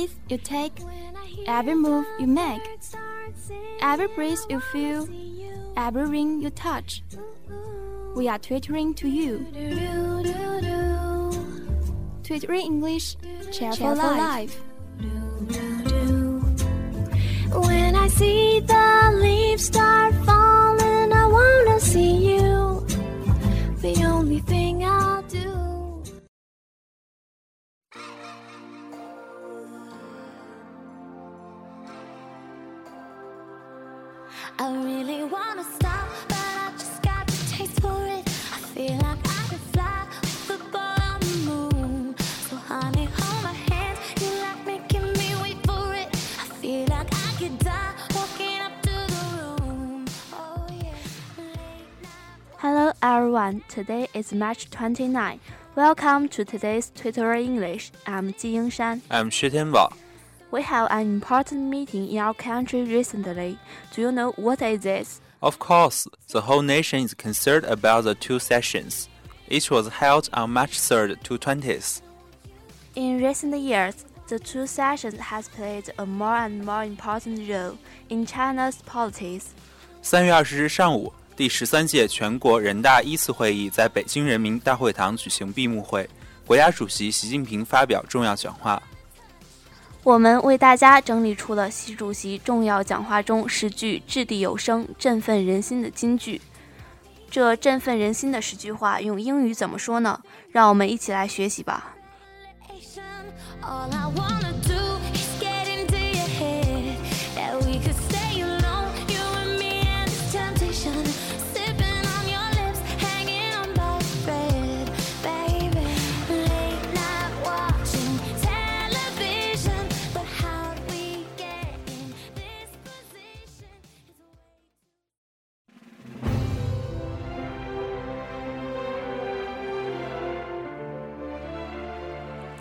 Breath you take, every move you make, every breeze you feel, every ring you touch, we are twittering to you. Twittering English, cheer for life. When I see the leaves start falling, I wanna see you. The only thing I'll wanna stop, but I just got the taste for it. I feel like I could fly with boy on the moon. So honey, hold my hand. You like making me wait for it. I feel like I could die walking up to the room. Oh yeah. Hello everyone. Today is March 29. Welcome to today's Twitter English. I'm Ji Yingshan. I'm Xue Tianbao. We have an important meeting in our country recently. Do you know what is this? Of course, the whole nation is concerned about the two sessions. Each was held on March 3rd to 20th. In recent years, the two sessions has played a more and more important role in China's politics. 三月二十日上午，第十三届全国人大一次会议在北京人民大会堂举行闭幕会，国家主席习近平发表重要讲话。 我们为大家整理出了习主席重要讲话中十句掷地有声、振奋人心的金句。这振奋人心的十句话用英语怎么说呢？让我们一起来学习吧。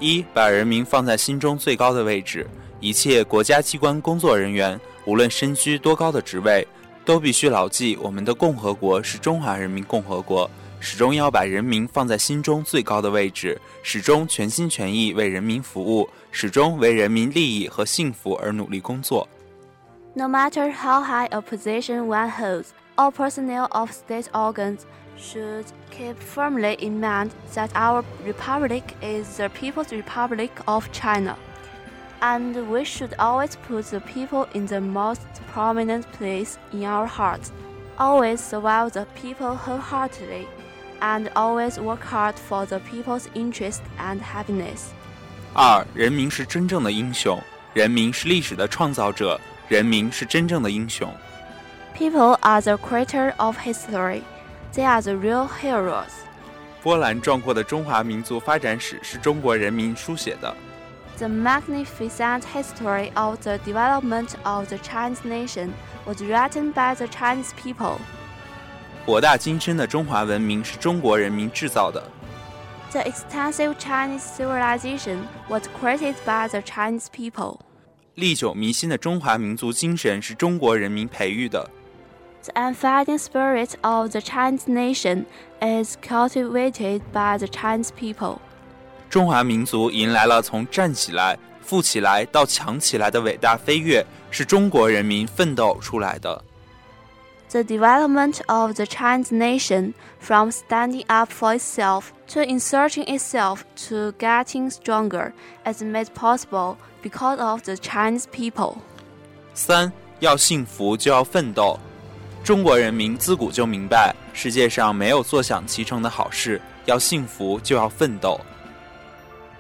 一，把人民放在心中最高的位置。一切国家机关工作人员，无论身居多高的职位，都必须牢记我们的共和国是中华人民共和国，始终要把人民放在心中最高的位置，始终全心全意为人民服务，始终为人民利益和幸福而努力工作。No matter how high a position one holds, all personnel of state organs should keep firmly in mind that our republic is the People's Republic of China. And we should always put the people in the most prominent place in our hearts, always serve the people wholeheartedly, and always work hard for the people's interest and happiness. 二，人民是真正的英雄，人民是历史的创造者，人民是真正的英雄。 People are the creator of history. They are the real heroes. 波澜壮阔的中华民族发展史是中国人民书写的。 The magnificent history of the development of the Chinese nation was written by the Chinese people. 博大精深的中华文明是中国人民制造的。 The extensive Chinese civilization was created by the Chinese people. 历久弥新的中华民族精神是中国人民培育的。 The unfading spirit of the Chinese nation is cultivated by the Chinese people. 中华民族迎来了从站起来、富起来到强起来的伟大飞跃，是中国人民奋斗出来的。 The development of the Chinese nation from standing up for itself to inserting itself to getting stronger is made possible because of the Chinese people. 三要幸福就要奋斗。 中国人民自古就明白，世界上没有坐享其成的好事，要幸福就要奋斗。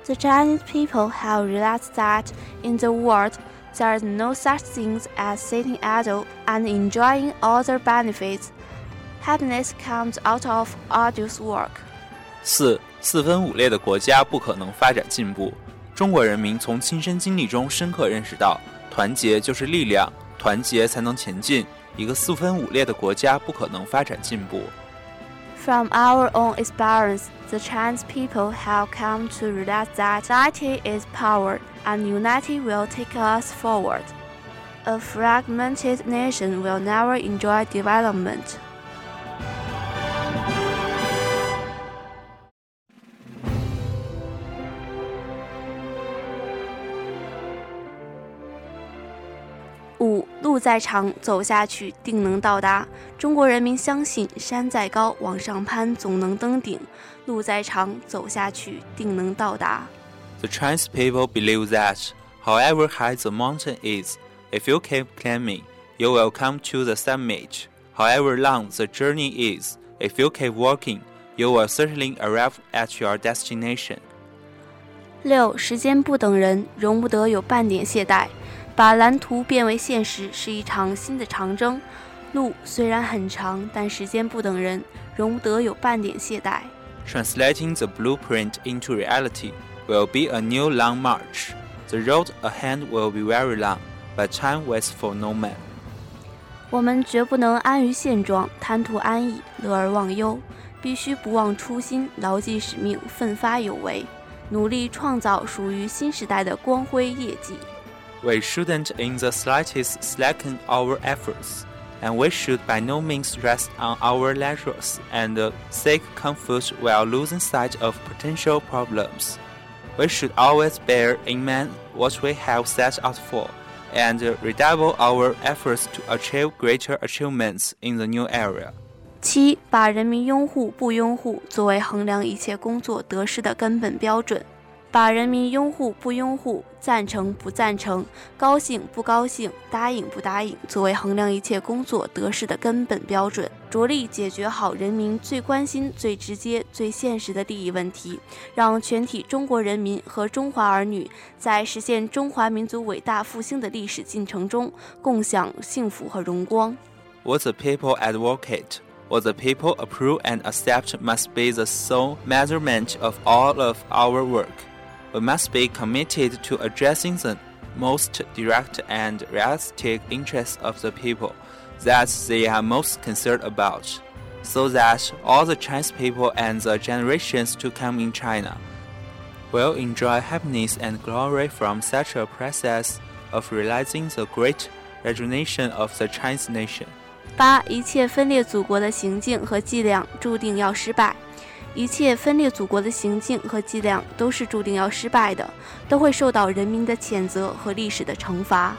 The Chinese people have realized that in the world there is no such thing as sitting idle and enjoying all the benefits. Happiness comes out of arduous work. 四四分五裂的国家不可能发展进步。中国人民从亲身经历中深刻认识到，团结就是力量，团结才能前进。一个四分五裂的国家不可能发展进步。 From our own experience, the Chinese people have come to realize that unity is power and unity will take us forward. A fragmented nation will never enjoy development. 路再长，走下去定能到达。中国人民相信，山再高，往上攀总能登顶；路再长，走下去定能到达。The Chinese people believe that, however high the mountain is, if you keep climbing, you will come to the summit. However long the journey is, if you keep walking, you will certainly arrive at your destination. 六，时间不等人，容不得有半点懈怠。把蓝图变为现实是一场新的长征，路虽然很长，但时间不等人，容不得有半点懈怠。Translating the blueprint into reality will be a new long march. The road ahead will be very long, but time waits for no man. 我们绝不能安于现状，贪图安逸，乐而忘忧，必须不忘初心，牢记使命，奋发有为，努力创造属于新时代的光辉业绩。We shouldn't in the slightest slacken our efforts, and we should by no means rest on our laurels and seek comfort while losing sight of potential problems. We should always bear in mind what we have set out for, and redouble our efforts to achieve greater achievements in the new area. 七，把人民拥护不拥护作为衡量一切工作得失的根本标准。 把人民拥护不拥护、赞成不赞成、高兴不高兴、答应不答应作为衡量一切工作得失的根本标准，着力解决好人民最关心、最直接、最现实的利益问题，让全体中国人民和中华儿女在实现中华民族伟大复兴的历史进程中共享幸福和荣光。What the people advocate, what the people approve and accept must be the sole measurement of all of our work. we must be committed to addressing the most direct and realistic interests of the people that they are most concerned about, so that all the Chinese people and the generations to come in China will enjoy happiness and glory from such a process of realizing the great rejuvenation of the Chinese nation. 八，一切分裂祖国的行径和伎俩注定要失败。 一切分裂祖国的行径和伎俩都是注定要失败的，都会受到人民的谴责和历史的惩罚。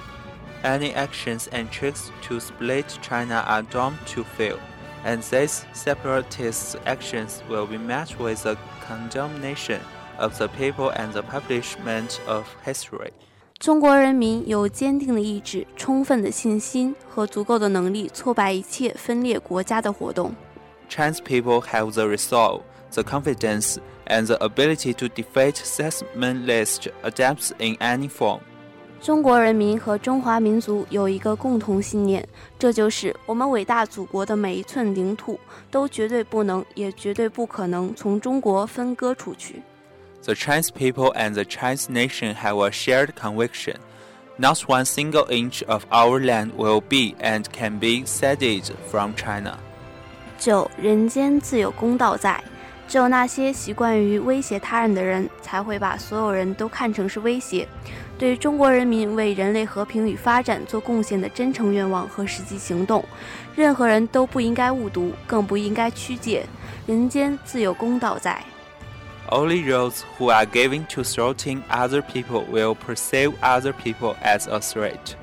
Any actions and tricks to split China are doomed to fail, and these separatist actions will be met with the condemnation of the people and the publishment of history. 中国人民有坚定的意志、充分的信心和足够的能力挫败一切分裂国家的活动。Chinese people have the resolve the confidence, and the ability to defeat settlement-list attempts in any form. 中国人民和中华民族有一个共同信念，这就是我们伟大祖国的每一寸领土都绝对不能，也绝对不可能从中国分割出去。The Chinese people and the Chinese nation have a shared conviction. Not one single inch of our land will be and can be ceded from China. 九，人间自有公道在。 只有那些习惯于威胁他人的人，才会把所有人都看成是威胁。对中国人民为人类和平与发展做贡献的真诚愿望和实际行动，任何人都不应该误读，更不应该曲解。人间自有公道在。Only those who are giving to thwarting other people will perceive other people as a threat.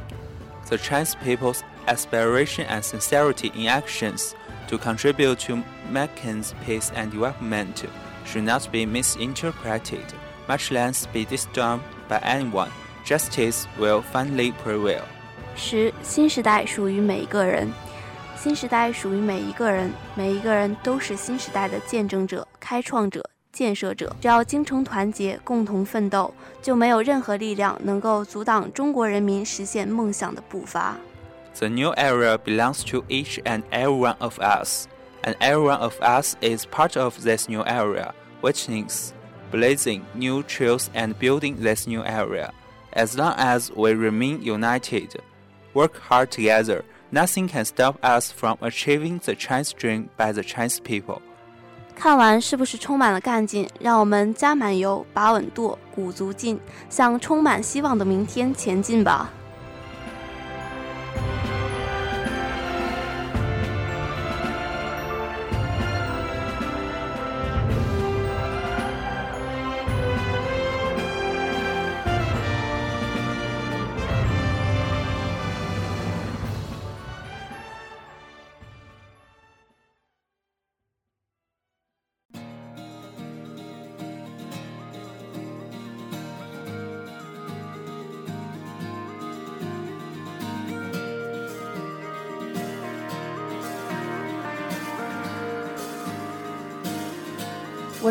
The Chinese people's aspiration and sincerity in actions to contribute to Mackay's peace and development should not be misinterpreted, much less be disturbed by anyone. Justice will finally prevail. 十，新时代属于每一个人。新时代属于每一个人，每一个人都是新时代的见证者、开创者、建设者。只要精诚团结，共同奋斗，就没有任何力量能够阻挡中国人民实现梦想的步伐。 The new era belongs to each and every one of us, and every one of us is part of this new area, witnessing, blazing new trails and building this new area. As long as we remain united, work hard together, nothing can stop us from achieving the Chinese dream by the Chinese people. 看完是不是充满了干劲？让我们加满油，把稳舵，鼓足劲，向充满希望的明天前进吧！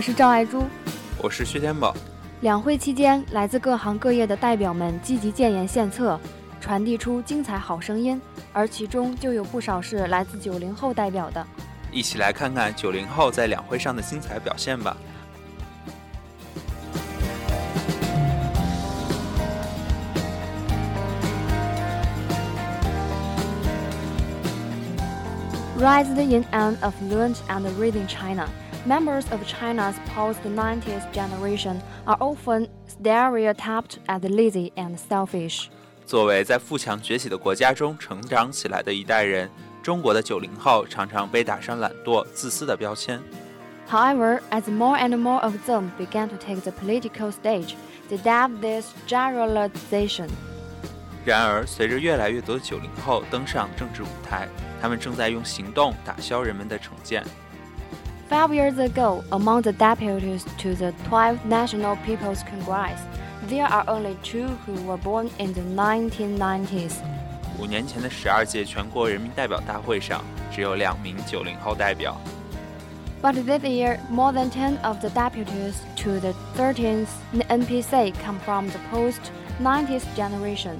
是赵爱珠，我是薛天宝。两会期间，来自各行各业的代表们积极建言献策，传递出精彩好声音，而其中就有不少是来自九零后代表的。一起来看看九零后在两会上的精彩表现吧。Raised in an affluent and reading China, members of China's post-90s generation are often stereotyped as lazy and selfish. 作为在富强崛起的国家中成长起来的一代人，中国的九零后常常被打上懒惰、自私的标签。However, as more and more of them began to take the political stage, they doubt this generalization. 然而，随着越来越多的九零后登上政治舞台，他们正在用行动打消人们的成见。 Five years ago, among the deputies to the 12th National People's Congress, there are only two who were born in the 1990s. 五年前的十二届全国人民代表大会上，只有两名九零后代表。But this year, more than 10 of the deputies to the 13th NPC come from the post-90s generation.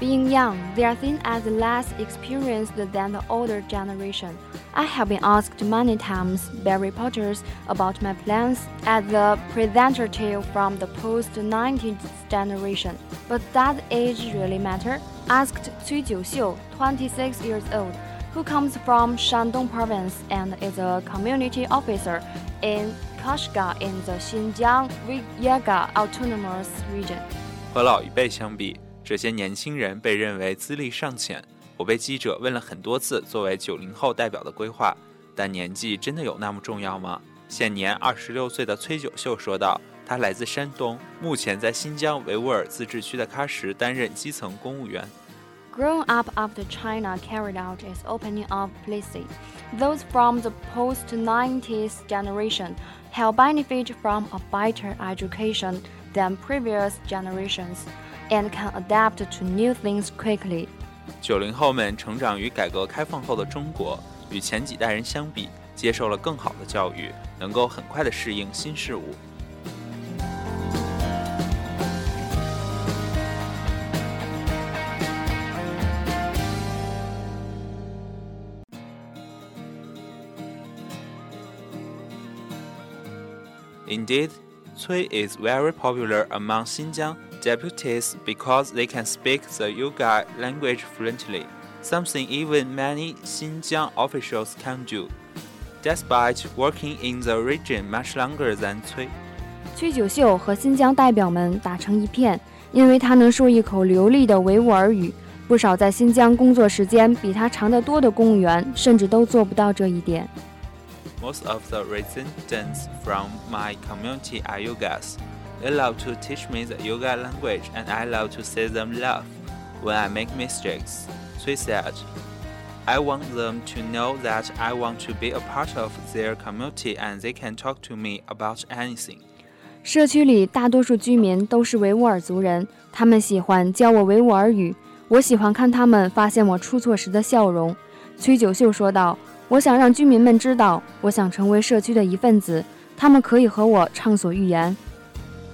Being young, they are seen as less experienced than the older generation. I have been asked many times by reporters about my plans as a representative from the post 90s generation. But does age really matter? Asked Cui Jiuxiu, 26 years old, who comes from Shandong province and is a community officer in Kashgar in the Xinjiang Uyghur Autonomous Region. 和老一辈相比，这些年轻人被认为资历尚浅。我被记者问了很多次作为九零后代表的规划，但年纪真的有那么重要吗？现年二十六岁的崔九秀说道：“他来自山东，目前在新疆维吾尔自治区的喀什担任基层公务员。” Growing up after China carried out its opening of policy, those from the post-90s generation have benefited from a better education than previous generations and can adapt to new things quickly. 九零后们成长于改革开放后的中国，与前几代人相比，接受了更好的教育，能够很快的适应新事物。Indeed, Cui is very popular among Xinjiang deputies because they can speak the Uyghur language fluently, something even many Xinjiang officials can do, despite working in the region much longer than Cui. 崔九秀和新疆代表们打成一片，因为他能说一口流利的维吾尔语。不少在新疆工作时间比他长得多的公务员，甚至都做不到这一点。 most of the residents from my community are Uyghurs. They love to teach me the Uyghur language and I love to see them laugh when I make mistakes. She said, I want them to know that I want to be a part of their community and they can talk to me about anything. 社区里大多数居民都是维吾尔族人，他们喜欢教我维吾尔语。我喜欢看他们发现我出错时的笑容。崔九秀说道：“我想让居民们知道，我想成为社区的一份子，他们可以和我畅所欲言。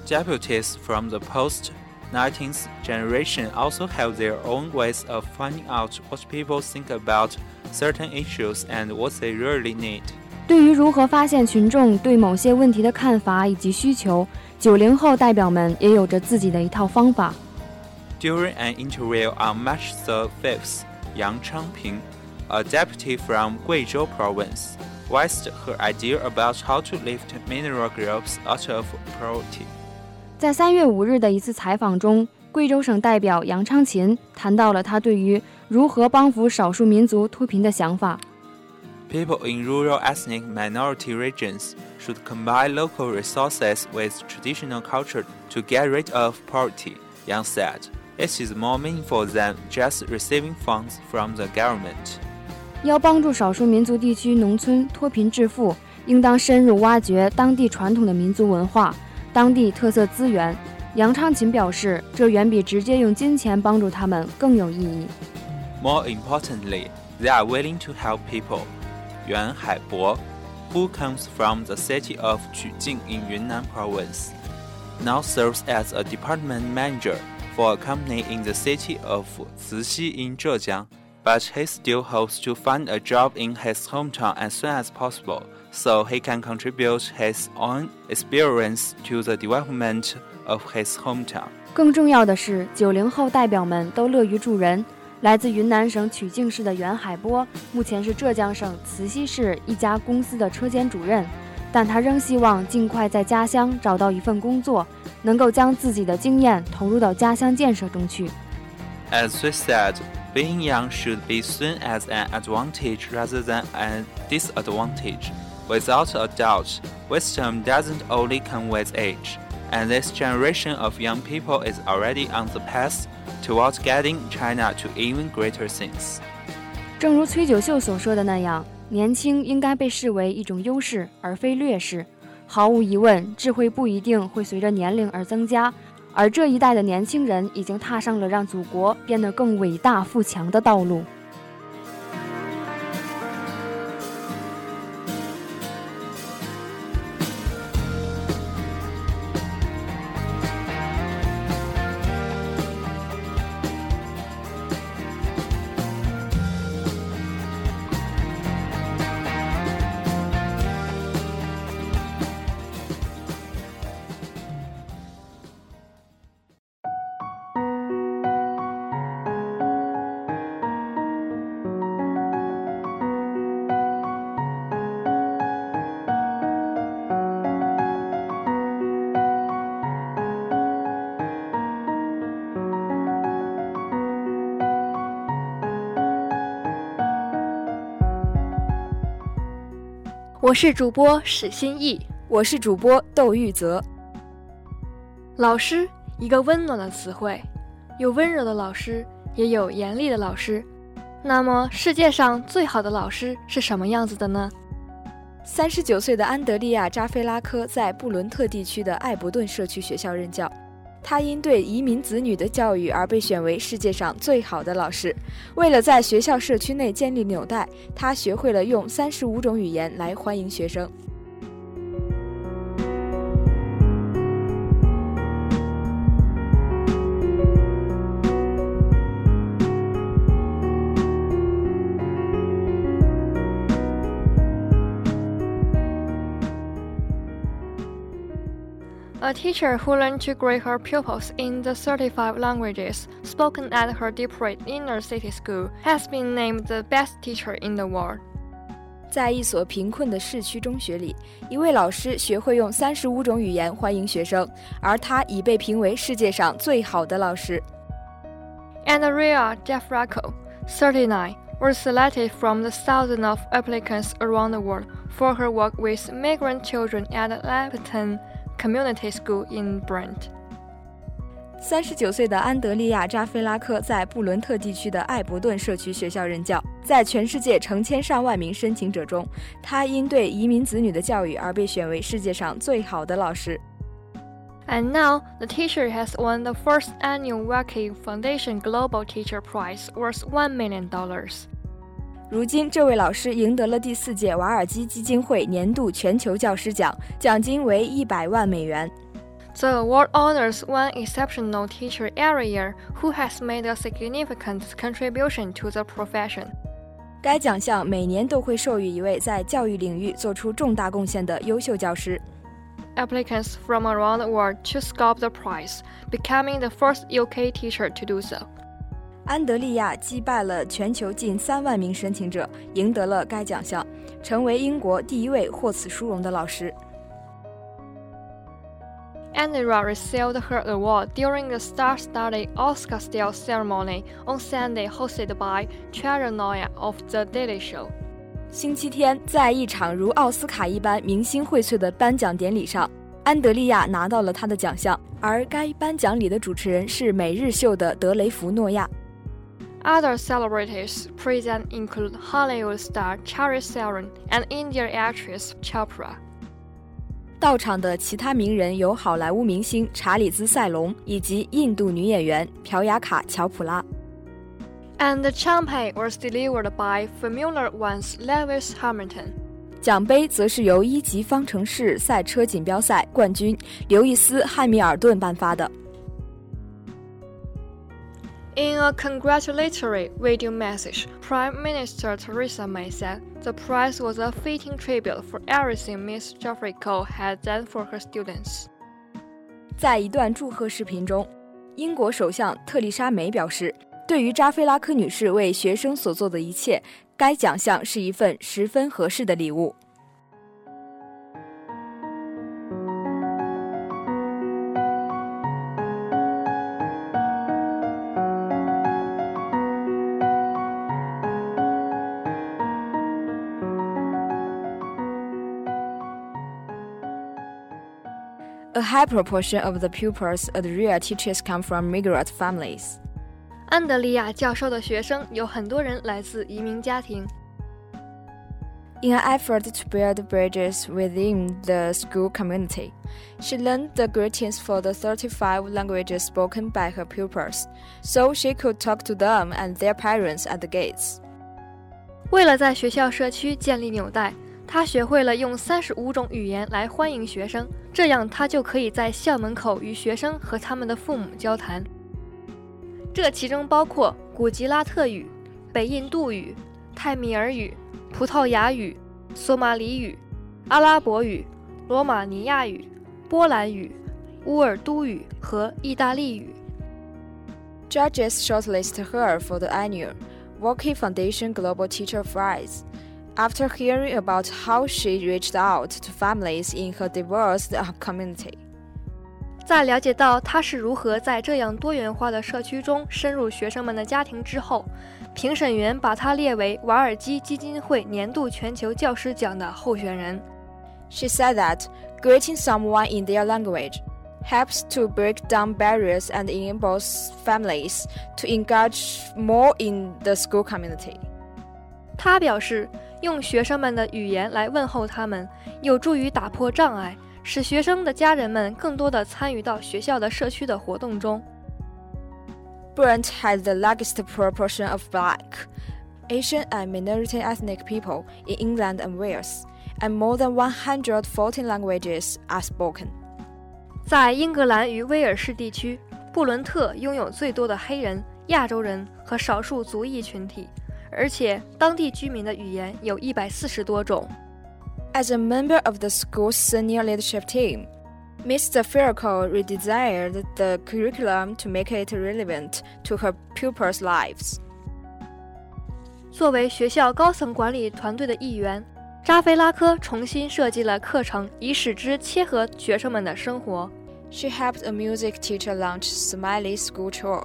Deputies from the post 19th generation also have their own ways of finding out what people think about certain issues and what they really need. 对于如何发现群众对某些问题的看法以及需求，九零后代表们也有着自己的一套方法。During an interview on March 5th, Yang Changqin a deputy from Guizhou province, voiced her idea about how to lift mineral groups out of poverty. 在三月五日的一次采访中，贵州省代表杨昌琴谈到了他对于如何帮扶少数民族脱贫的想法。People in rural ethnic minority regions should combine local resources with traditional culture to get rid of poverty, Yang said. It is more meaningful than just receiving funds from the government. 要帮助少数民族地区农村脱贫致富，应当深入挖掘当地传统的民族文化、当地特色资源。杨昌琴表示，这远比直接用金钱帮助他们更有意义。More importantly, they are willing to help people. Yuan Haibo, who comes from the city of Qujing in Yunnan province, now serves as a department manager for a company in the city of Cixi in Zhejiang. But he still hopes to find a job in his hometown as soon as possible, so he can contribute his own experience to the development of his hometown. 更重要的是，九零后代表们都乐于助人。来自云南省曲靖市的袁海波，目前是浙江省慈溪市一家公司的车间主任，但他仍希望尽快在家乡找到一份工作，能够将自己的经验投入到家乡建设中去。As we said, being young should be seen as an advantage rather than a disadvantage. Without a doubt, wisdom doesn't only come with age, and this generation of young people is already on the path towards getting China to even greater things. 正如崔九秀所说的那样，年轻应该被视为一种优势，而非劣势。毫无疑问，智慧不一定会随着年龄而增加， 而这一代的年轻人已经踏上了让祖国变得更伟大富强的道路。我是主播史新义，我是主播窦玉泽。老师，一个温暖的词汇，有温柔的老师，也有严厉的老师。那么，世界上最好的老师是什么样子的呢？三十九岁的安德利亚·扎菲拉科在布伦特地区的艾伯顿社区学校任教。他因对移民子女的教育而被选为世界上最好的老师。为了在学校社区内建立纽带，他学会了用三十五种语言来欢迎学生。a teacher who learned to grade her pupils in the 35 languages spoken at her Detroit inner city school, has been named the best teacher in the world. 在一所贫困的市区中学里，一位老师学会用三十五种语言欢迎学生，而他已被评为世界上最好的老师。Andria Zafirakou, 39, was selected from the thousands of applicants around the world for her work with migrant children at Alperton Community School in Brent。三十九岁的安德利亚·扎菲拉克在布伦特地区的艾伯顿社区学校任教，在全世界成千上万名申请者中，他因对移民子女的教育而被选为世界上最好的老师。And now, the teacher has won the first annual Varkey Foundation Global Teacher Prize worth $1 million. 如今，这位老师赢得了第四届瓦尔基基金会年度全球教师奖，奖金为一百万美元。The award honors one exceptional teacher every year who has made a significant contribution to the profession. 该奖项每年都会授予一位在教育领域做出重大贡献的优秀教师。Applicants from around the world to sculpt the prize, becoming the first UK teacher to do so. 安德利亚击败了全球近三万名申请者，赢得了该奖项，成为英国第一位获此殊荣的老师。Andrea received her award during the star-studded Oscar-style ceremony on Sunday hosted by Trevor Noah of The Daily Show. 星期天，在一场如奥斯卡一般明星荟萃的颁奖典礼上，安德利亚拿到了他的奖项，而该颁奖礼的主持人是每日秀的德雷弗诺亚。Other celebrities present include Hollywood star Charlize Theron and Indian actress Chopra. 到场的其他名人有好莱坞明星查理兹·塞隆以及印度女演员朴雅卡·乔普拉。And the champagne was delivered by Formula One's Lewis Hamilton. 奖杯则是由一级方程式赛车锦标赛冠军刘易斯汉密尔顿颁发的。In a congratulatory video message, Prime Minister Theresa May said the prize was a fitting tribute for everything Miss Jafrico had done for her students. 在一段祝贺视频中，英国首相特丽莎梅表示，对于扎菲拉科女士为学生所做的一切，该奖项是一份十分合适的礼物。high proportion of the pupils at Ria teachers come from migrant families. 安德利亚教授的学生有很多人来自移民家庭。In an effort to build bridges within the school community, she learned the greetings for the 35 languages spoken by her pupils, so she could talk to them and their parents at the gates. 为了在学校社区建立纽带，她学会了用三十五种语言来欢迎学生， 这样他就可以在校门口与学生和他们的父母交谈。这其中包括古吉拉特语、北印度语、泰米尔语、葡萄牙语、索马里语、阿拉伯语、罗马尼亚语、波兰语、乌尔都语和意大利语。Judges shortlist her for the annual Walkie Foundation Global Teacher Prize after hearing about how she reached out to families in her diverse community. 在了解到他是如何在这样多元化的社区中深入学生们的家庭之后，评审员把他列为瓦尔基基金会年度全球教师奖的候选人。She said that greeting someone in their language helps to break down barriers and enables families to engage more in the school community. 他表示， 用学生们的语言来问候他们，有助于打破障碍。使学生的家人们更多的参与到学校的社区的活动中。Brent has the largest proportion of Black, Asian, and minority ethnic people in England and Wales, and more than 114 languages are spoken. 在英格兰与威尔士地区，布伦特拥有最多的黑人、亚洲人和少数族裔群体， 而且当地居民的语言有一百四十多种。As a member of the school's senior leadership team, Mr. Fierco redesigned the curriculum to make it relevant to her pupils' lives. 作为学校高层管理团队的一员，扎菲拉科重新设计了课程，以使之切合学生们的生活。She helped a music teacher launch Somali School Tour,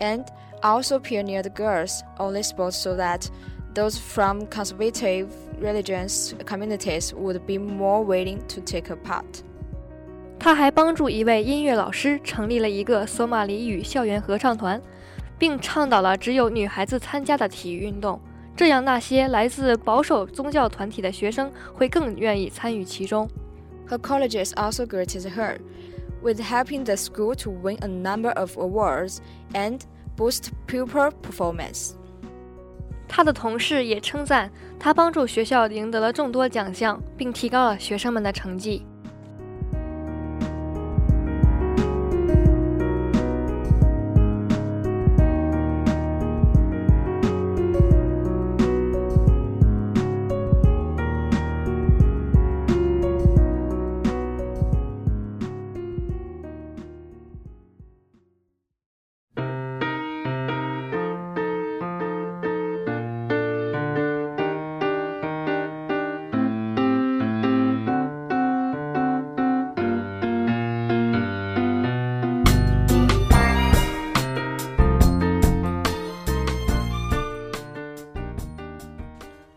and also pioneered girls-only sports so that those from conservative religious communities would be more willing to take a part. 他还帮助一位音乐老师成立了一个索马里语校园合唱团，并倡导了只有女孩子参加的体育运动，这样那些来自保守宗教团体的学生会更愿意参与其中。Her colleges also greeted her, with helping the school to win a number of awards and boost pupil performance. 他的同事也称赞他帮助学校赢得了众多奖项，并提高了学生们的成绩。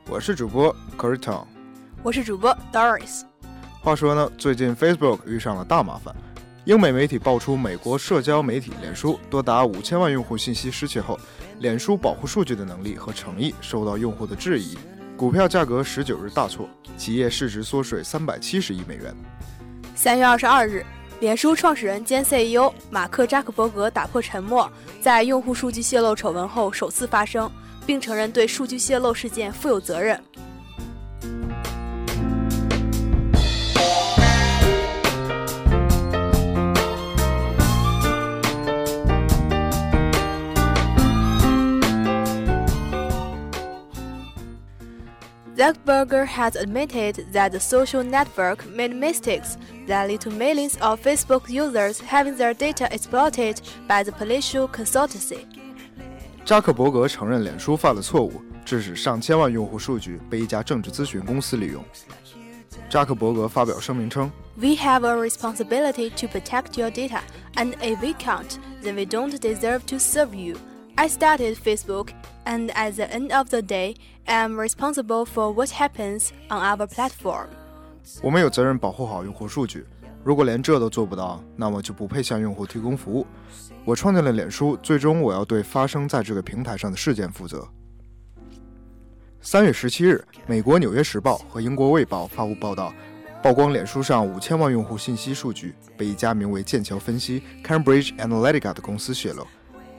我是主播 c o r i t o n 我是主播 Doris。话说呢，最近 Facebook 遇上了大麻烦。英美媒体爆出，美国社交媒体脸书多达五千万用户信息失窃后，脸书保护数据的能力和诚意受到用户的质疑，股票价格十九日大挫，企业市值缩水三百七十亿美元。三月二十二日，脸书创始人兼 CEO 马克扎克伯格打破沉默，在用户数据泄露丑闻后首次发声，并承认对数据泄露事件负有责任。Zuckerberg has admitted that the social network made mistakes that led to millions of Facebook users having their data exploited by the pollution consultancy. 扎克伯格承认脸书犯了错误，致使上千万用户数据被一家政治咨询公司利用。扎克伯格发表声明称：“We have a responsibility to protect your data, and if we can't, then we don't deserve to serve you. I started Facebook and at the end of the day, I'm responsible for what happens on our platform. 我们有责任保护好用户数据。如果连这都做不到，那么就不配向用户提供服务。我创建了脸书，最终我要对发生在这个平台上的事件负责。三月十七日，美国《纽约时报》和英国《卫报》发布报道，曝光脸书上五千万用户信息数据被一家名为剑桥分析 （Cambridge Analytica） 的公司泄露。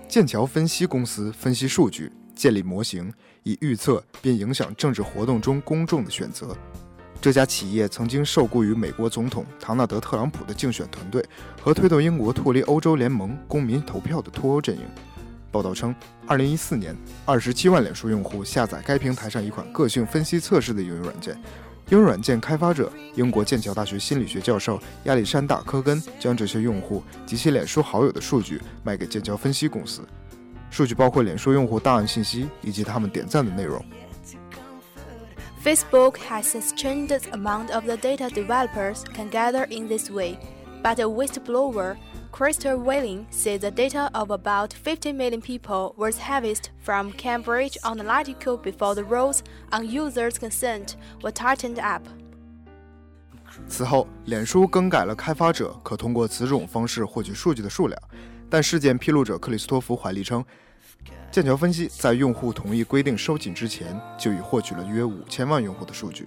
剑桥分析公司分析数据。建立模型以预测并影响政治活动中公众的选择。这家企业曾经受雇于美国总统唐纳德·特朗普的竞选团队和推动英国脱离欧洲联盟公民投票的脱欧阵营。报道称，2014年，27万脸书用户下载该平台上一款个性分析测试的应用软件。应用软件开发者英国剑桥大学心理学教授亚历山大·科根将这些用户及其脸书好友的数据卖给剑桥分析公司。数据包括脸书用户档案信息以及他们点赞的内容。Facebook has a tremendous amount of the data developers can gather in this way, but a whistleblower, Christopher Wylie, said the data of about 50 million people was harvested from Cambridge Analytica before the rules on users' consent were tightened up. 此后，脸书更改了开发者可通过此种方式获取数据的数量，但事件披露者克里斯托弗·怀利称，剑桥分析在用户同意规定收紧之前，就已获取了约五千万用户的数据。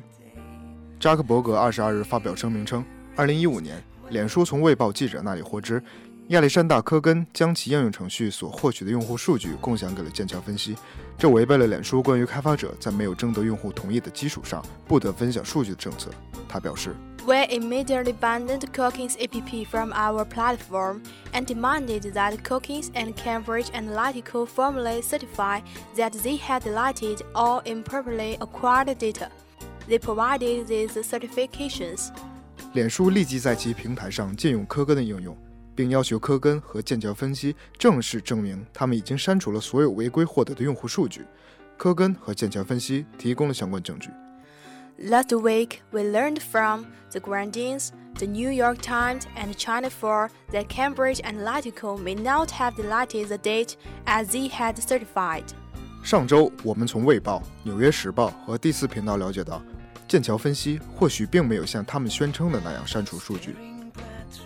扎克伯格二十二日发表声明称，二零一五年，脸书从《卫报》记者那里获知，亚历山大·科根将其应用程序所获取的用户数据共享给了剑桥分析，这违背了脸书关于开发者在没有征得用户同意的基础上不得分享数据的政策。他表示。We immediately banned Kogan's app from our platform and demanded that Kogan's and Cambridge Analytica formally certify that they had deleted all improperly acquired data. They provided these certifications. 脸书立即在其平台上禁用科根的应用，并要求科根和剑桥分析正式证明他们已经删除了所有违规获得的用户数据。科根和剑桥分析提供了相关证据。Last week, we learned from the Guardians, the New York Times, and Channel 4 that Cambridge Analytica may not have deleted the data as they had certified. 上周，我们从《卫报》、《纽约时报》和第四频道了解到，剑桥分析或许并没有像他们宣称的那样删除数据。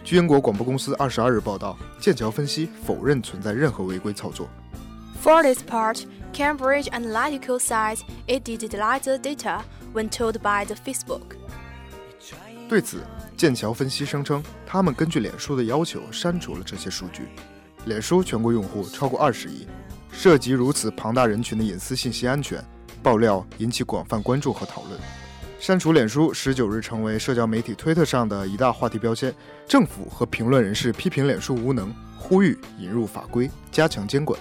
据英国广播公司二十二日报道，剑桥分析否认存在任何违规操作。For this part, Cambridge Analytica says it did delete the data. When told by the Facebook。对此，剑桥分析声称，他们根据脸书的要求删除了这些数据。脸书全国用户超过二十亿，涉及如此庞大人群的隐私信息安全爆料引起广泛关注和讨论。删除脸书十九日成为社交媒体推特上的一大话题标签。政府和评论人士批评脸书无能，呼吁引入法规加强监管。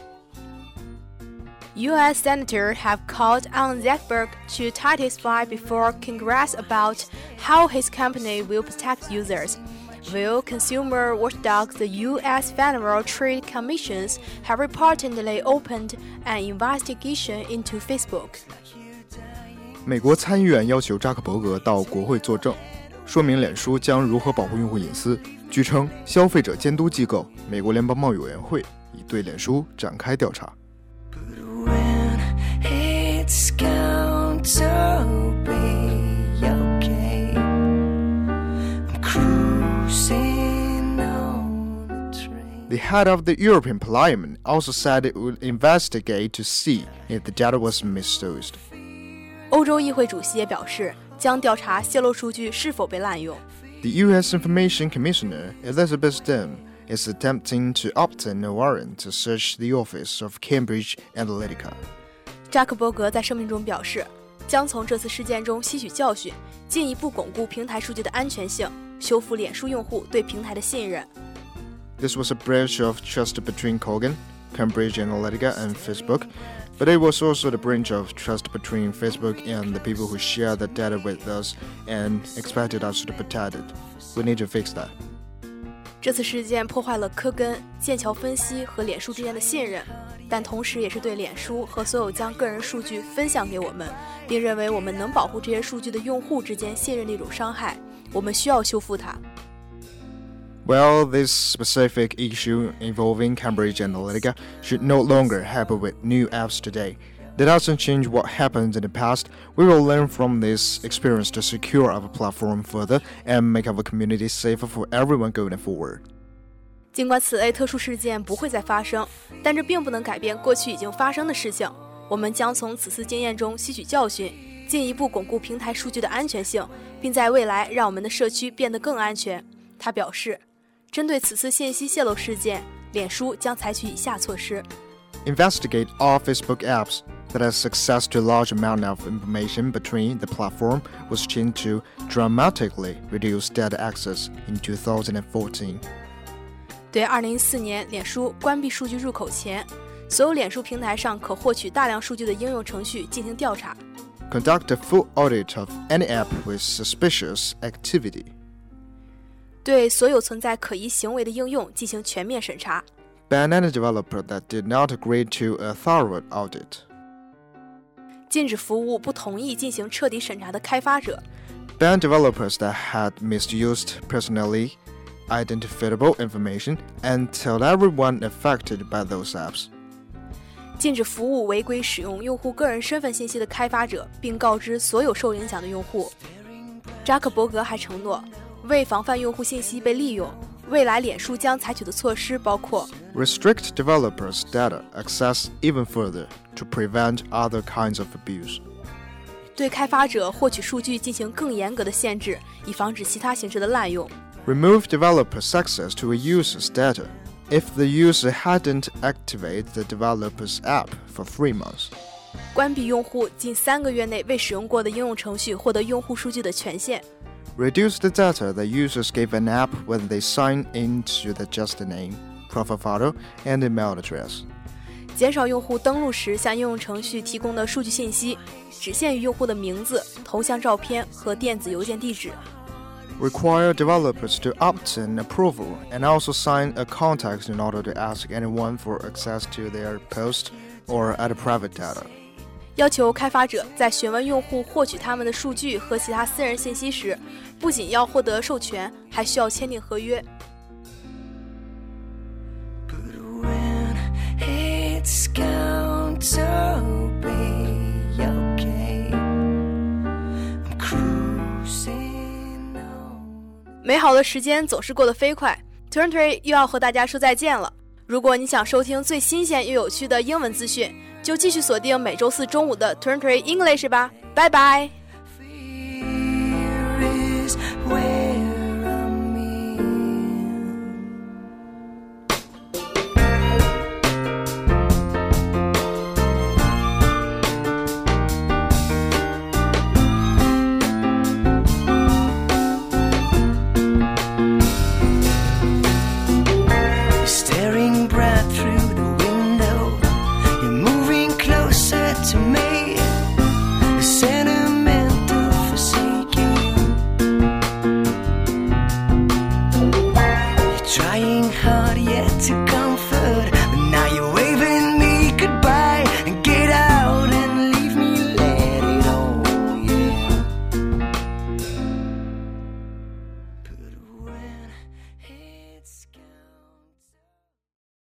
U.S. senators have called on Zuckerberg to testify before Congress about how his company will protect users. Will consumer watchdogs, the U.S. Federal Trade Commissions, have reportedly opened an investigation into Facebook. 美国参议员要求扎克伯格到国会作证，说明脸书将如何保护用户隐私。据称，消费者监督机构美国联邦贸易委员会已对脸书展开调查。 be okay. I'm cruising on the train. The head of the European Parliament also said it would investigate to see if the data was misused. 欧洲议会主席也表示，将调查泄露数据是否被滥用。The U.S. Information Commissioner Elizabeth Stone is attempting to obtain a warrant to search the office of Cambridge Analytica. 扎克伯格在声明中表示，将从这次事件中吸取教训，进一步巩固平台数据的安全性，修复脸书用户对平台的信任。 This was a breach of trust between Kogan, Cambridge Analytica, and Facebook, but it was also the breach of trust between Facebook and the people who share the data with us and expected us to protect it. We need to fix that. 这次事件破坏了科根、剑桥分析和脸书之间的信任， 但同时也是对脸书和所有将个人数据分享给我们，并认为我们能保护这些数据的用户之间信任的一种伤害。我们需要修复它。 Well, this specific issue involving Cambridge Analytica should no longer happen with new apps today. That doesn't change what happened in the past. We will learn from this experience to secure our platform further and make our community safer for everyone going forward. 尽管此类特殊事件不会再发生，但这并不能改变过去已经发生的事情。我们将从此次经验中吸取教训，进一步巩固平台数据的安全性，并在未来让我们的社区变得更安全。他表示，针对此次信息泄露事件，脸书将采取以下措施： Investigate all Facebook apps that has access to a large amount of information between the platform was changed to dramatically reduce data access in 2014. 对2014年脸书关闭数据入口前，所有脸书平台上可获取大量数据的应用程序进行调查。 Conduct a full audit of any app with suspicious activity. 对所有存在可疑行为的应用进行全面审查。 Ban any developer that did not agree to a thorough audit. 禁止服务不同意进行彻底审查的开发者。 Ban developers that had misused personally identifiable information and tell everyone affected by those apps. 禁止服务违规使用用户个人身份信息的开发者，并告知所有受影响的用户。扎克伯格还承诺，为防范用户信息被利用，未来脸书将采取的措施包括 Restrict developers' data access even further to prevent other kinds of abuse. 对开发者获取数据进行更严格的限制，以防止其他形式的滥用。 Remove developers' access to a user's data if the user hadn't activated the developer's app for three months. 关闭用户近三个月内未使用过的应用程序获得用户数据的权限。 Reduce the data that users give an app when they sign into the just name, profile photo, and email address. 减少用户登录时向应用程序提供的数据信息，只限于用户的名字、头像照片和电子邮件地址。 Require developers to obtain approval and also sign a contract in order to ask anyone for access to their post or other private data. 要求开发者在询问用户获取他们的数据和其他私人信息时，不仅要获得授权，还需要签订合约。 when it's going to be 美好的时间总是过得飞快，Turn Tree 又要和大家说再见了。如果你想收听最新鲜又有趣的英文资讯，就继续锁定每周四中午的 Turn Tree English 吧，拜拜。